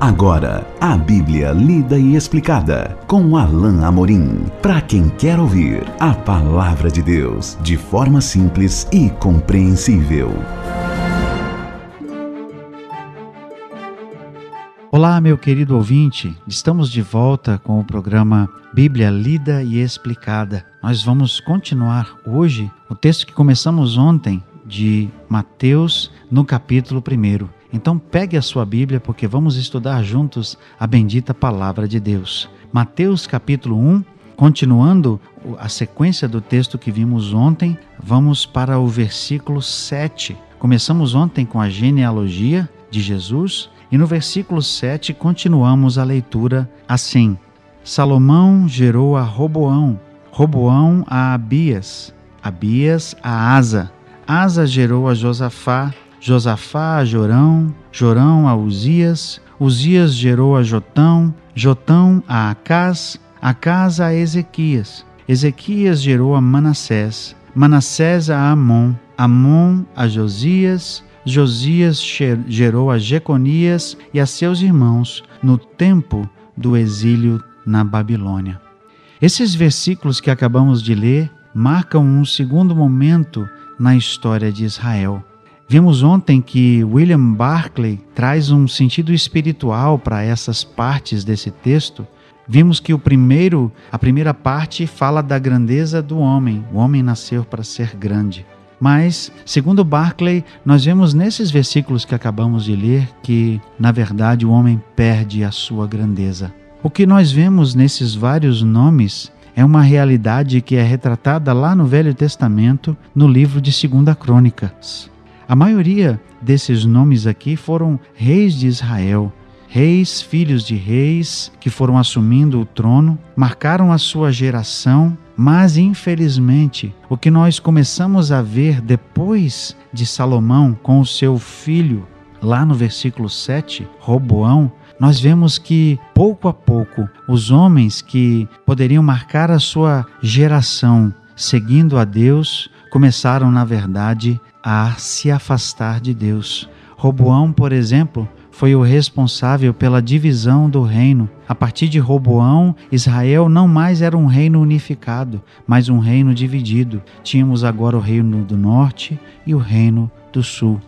Agora, a Bíblia lida e explicada com Alain Amorim. Para quem quer ouvir a palavra de Deus de forma simples e compreensível. Olá, meu querido ouvinte. Estamos de volta com o programa Bíblia lida e explicada. Nós vamos continuar hoje o texto que começamos ontem de Mateus, no capítulo 1. Então pegue a sua Bíblia porque vamos estudar juntos a bendita palavra de Deus. Mateus capítulo 1, continuando a sequência do texto que vimos ontem, vamos para o versículo 7. Começamos ontem com a genealogia de Jesus e no versículo 7 continuamos a leitura assim: Salomão gerou a Roboão, Roboão a Abias, Abias a Asa, Asa gerou a Josafá, Josafá a Jorão, Jorão a Uzias, Uzias gerou a Jotão, Jotão a Acás, Acás a Ezequias, Ezequias gerou a Manassés, Manassés a Amon, Amon a Josias, Josias gerou a Jeconias e a seus irmãos no tempo do exílio na Babilônia. Esses versículos que acabamos de ler marcam um segundo momento na história de Israel. Vimos ontem que William Barclay traz um sentido espiritual para essas partes desse texto. Vimos que o primeiro, a primeira parte fala da grandeza do homem. O homem nasceu para ser grande. Mas, segundo Barclay, nós vemos nesses versículos que acabamos de ler que, na verdade, o homem perde a sua grandeza. O que nós vemos nesses vários nomes é uma realidade que é retratada lá no Velho Testamento, no livro de 2 Crônicas. A maioria desses nomes aqui foram reis de Israel, reis, filhos de reis que foram assumindo o trono, marcaram a sua geração, mas infelizmente o que nós começamos a ver depois de Salomão com o seu filho, lá no versículo 7, Roboão, nós vemos que pouco a pouco os homens que poderiam marcar a sua geração seguindo a Deus começaram, na verdade, a se afastar de Deus. Roboão, por exemplo, foi o responsável pela divisão do reino. A partir de Roboão, Israel não mais era um reino unificado, mas um reino dividido. Tínhamos agora o reino do norte e o reino do sul.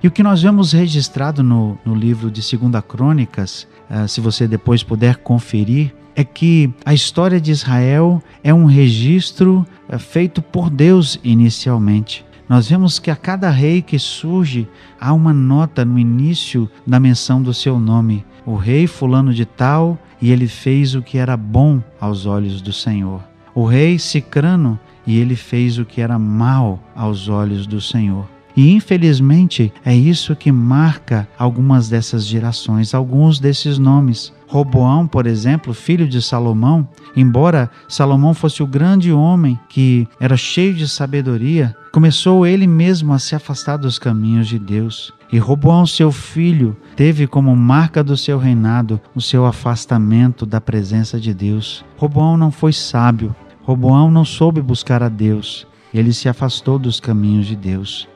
E o que nós vemos registrado no, no livro de Segunda Crônicas, uh, se você depois puder conferir, é que a história de Israel é um registro uh, feito por Deus inicialmente nós vemos que a cada rei que surge há uma nota no início da menção do seu nome. O rei fulano de tal, e ele fez o que era bom aos olhos do Senhor. O rei Cicrano, e ele fez o que era mal aos olhos do Senhor. E infelizmente é isso que marca algumas dessas gerações, alguns desses nomes. Roboão, por exemplo, filho de Salomão, embora Salomão fosse o grande homem que era cheio de sabedoria, começou ele mesmo a se afastar dos caminhos de Deus. E Roboão, seu filho, teve como marca do seu reinado o seu afastamento da presença de Deus. Roboão não foi sábio, Roboão não soube buscar a Deus, ele se afastou dos caminhos de Deus.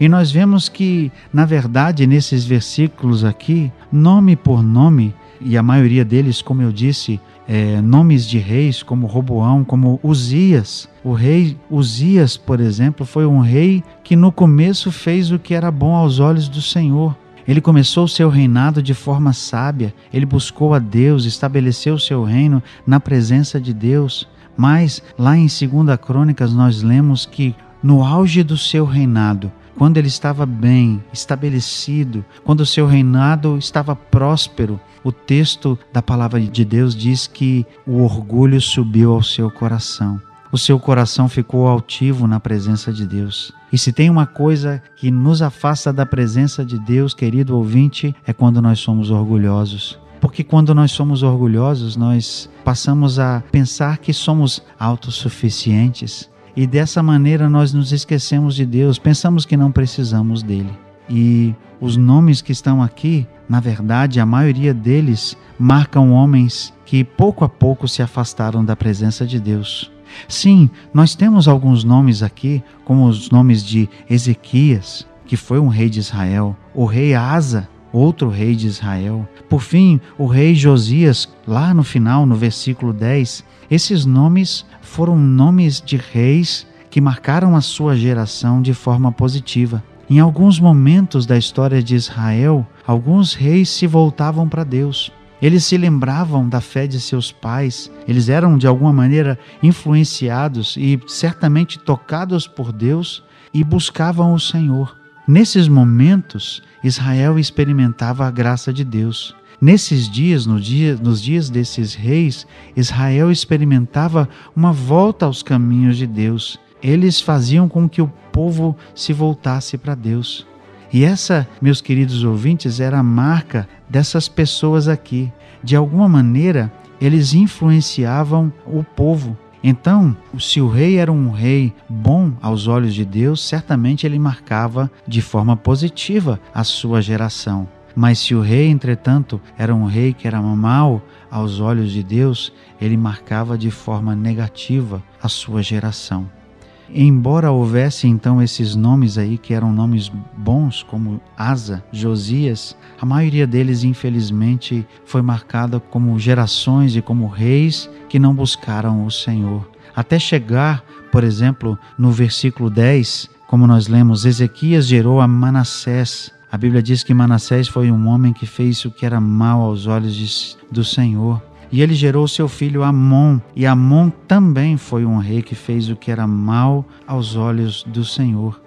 E nós vemos que, na verdade, nesses versículos aqui, nome por nome, e a maioria deles, como eu disse, é, nomes de reis como Roboão, como Uzias. O rei Uzias, por exemplo, foi um rei que no começo fez o que era bom aos olhos do Senhor. Ele começou o seu reinado de forma sábia, ele buscou a Deus, estabeleceu o seu reino na presença de Deus. Mas lá em 2 Crônicas nós lemos que no auge do seu reinado, quando ele estava bem estabelecido, quando o seu reinado estava próspero, o texto da palavra de Deus diz que o orgulho subiu ao seu coração. O seu coração ficou altivo na presença de Deus. E se tem uma coisa que nos afasta da presença de Deus, querido ouvinte, é quando nós somos orgulhosos. Porque quando nós somos orgulhosos, nós passamos a pensar que somos autossuficientes, e dessa maneira nós nos esquecemos de Deus, pensamos que não precisamos dele. E os nomes que estão aqui, na verdade, a maioria deles marcam homens que pouco a pouco se afastaram da presença de Deus. Sim, nós temos alguns nomes aqui, como os nomes de Ezequias, que foi um rei de Israel, o rei Asa, outro rei de Israel. Por fim, o rei Josias, lá no final, no versículo 10, esses nomes foram nomes de reis que marcaram a sua geração de forma positiva. Em alguns momentos da história de Israel, alguns reis se voltavam para Deus. Eles se lembravam da fé de seus pais, eles eram de alguma maneira influenciados e certamente tocados por Deus e buscavam o Senhor. Nesses momentos, Israel experimentava a graça de Deus. Nesses dias, no dia, nos dias desses reis, Israel experimentava uma volta aos caminhos de Deus. Eles faziam com que o povo se voltasse para Deus. E essa, meus queridos ouvintes, era a marca dessas pessoas aqui. De alguma maneira, eles influenciavam o povo. Então, se o rei era um rei bom aos olhos de Deus, certamente ele marcava de forma positiva a sua geração. Mas se o rei, entretanto, era um rei que era mau aos olhos de Deus, ele marcava de forma negativa a sua geração. Embora houvesse então esses nomes aí que eram nomes bons, como Asa, Josias, a maioria deles infelizmente foi marcada como gerações e como reis que não buscaram o Senhor. Até chegar, por exemplo, no versículo 10, como nós lemos, Ezequias gerou a Manassés. A Bíblia diz que Manassés foi um homem que fez o que era mal aos olhos do Senhor. E ele gerou seu filho Amon, e Amon também foi um rei que fez o que era mal aos olhos do Senhor.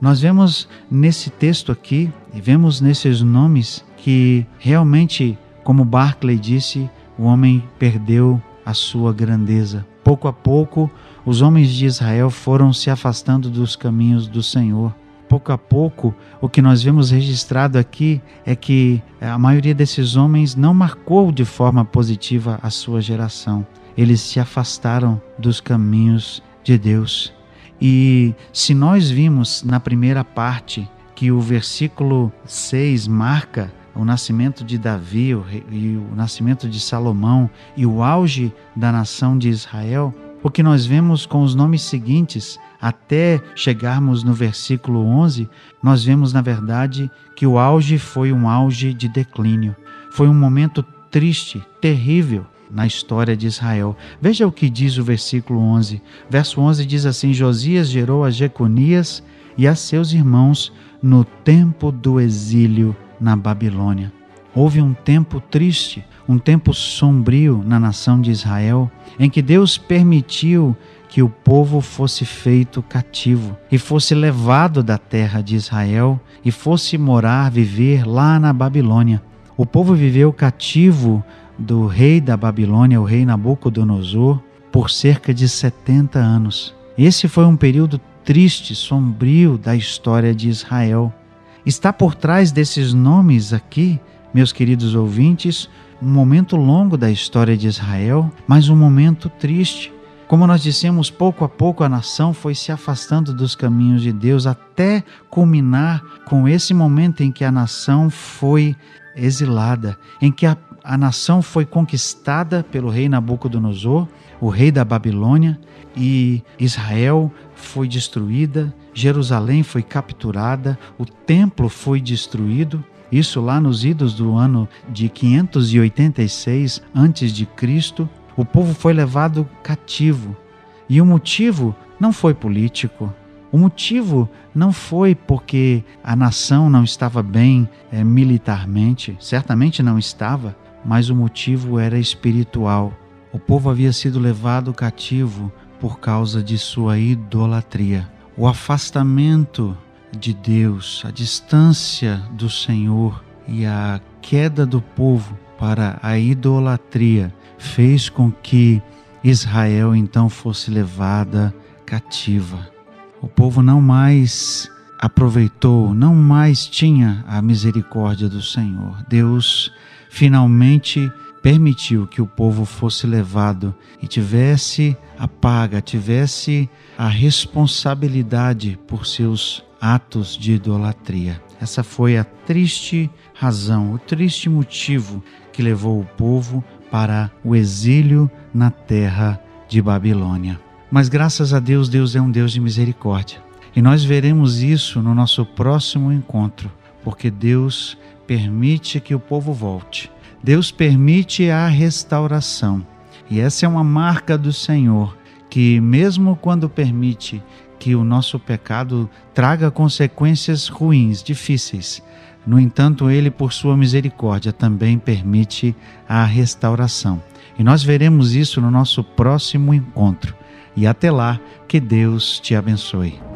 Nós vemos nesse texto aqui, e vemos nesses nomes, que realmente, como Barclay disse, o homem perdeu a sua grandeza. Pouco a pouco, os homens de Israel foram se afastando dos caminhos do Senhor pouco a pouco, o que nós vemos registrado aqui é que a maioria desses homens não marcou de forma positiva a sua geração. Eles se afastaram dos caminhos de Deus. E se nós vimos na primeira parte que o versículo 6 marca o nascimento de Davi e o nascimento de Salomão e o auge da nação de Israel, o que nós vemos com os nomes seguintes até chegarmos no versículo 11, nós vemos na verdade que o auge foi um auge de declínio. Foi um momento triste, terrível na história de Israel. Veja o que diz o versículo 11. Verso 11 diz assim: Josias gerou a Jeconias e a seus irmãos no tempo do exílio na Babilônia. Houve um tempo triste, um tempo sombrio na nação de Israel, em que Deus permitiu que o povo fosse feito cativo e fosse levado da terra de Israel e fosse morar, viver lá na Babilônia. O povo viveu cativo do rei da Babilônia, o rei Nabucodonosor, por cerca de 70 anos. Esse foi um período triste, sombrio da história de Israel. Está por trás desses nomes aqui, meus queridos ouvintes, um momento longo da história de Israel, mas um momento triste como nós dissemos, pouco a pouco a nação foi se afastando dos caminhos de Deus até culminar com esse momento em que a nação foi exilada, em que a, a nação foi conquistada pelo rei Nabucodonosor, o rei da Babilônia, e Israel foi destruída, Jerusalém foi capturada, o templo foi destruído. Isso lá nos idos do ano de 586 antes de Cristo. O povo foi levado cativo. E o motivo não foi político. O motivo não foi porque a nação não estava bem é, militarmente, certamente não estava, mas o motivo era espiritual. O povo havia sido levado cativo por causa de sua idolatria. O afastamento de Deus, a distância do Senhor e a queda do povo para a idolatria fez com que Israel então fosse levada cativa. O povo não mais aproveitou, não mais tinha a misericórdia do Senhor. Deus finalmente permitiu que o povo fosse levado e tivesse a paga, tivesse a responsabilidade por seus atos de idolatria. Essa foi a triste razão, o triste motivo que levou o povo para o exílio na terra de Babilônia. Mas graças a Deus, Deus é um Deus de misericórdia. E nós veremos isso no nosso próximo encontro, porque Deus permite que o povo volte. Deus permite a restauração. E essa é uma marca do Senhor, que mesmo quando permite que o nosso pecado traga consequências ruins, difíceis, no entanto, ele, por sua misericórdia, também permite a restauração. E nós veremos isso no nosso próximo encontro. E até lá, que Deus te abençoe.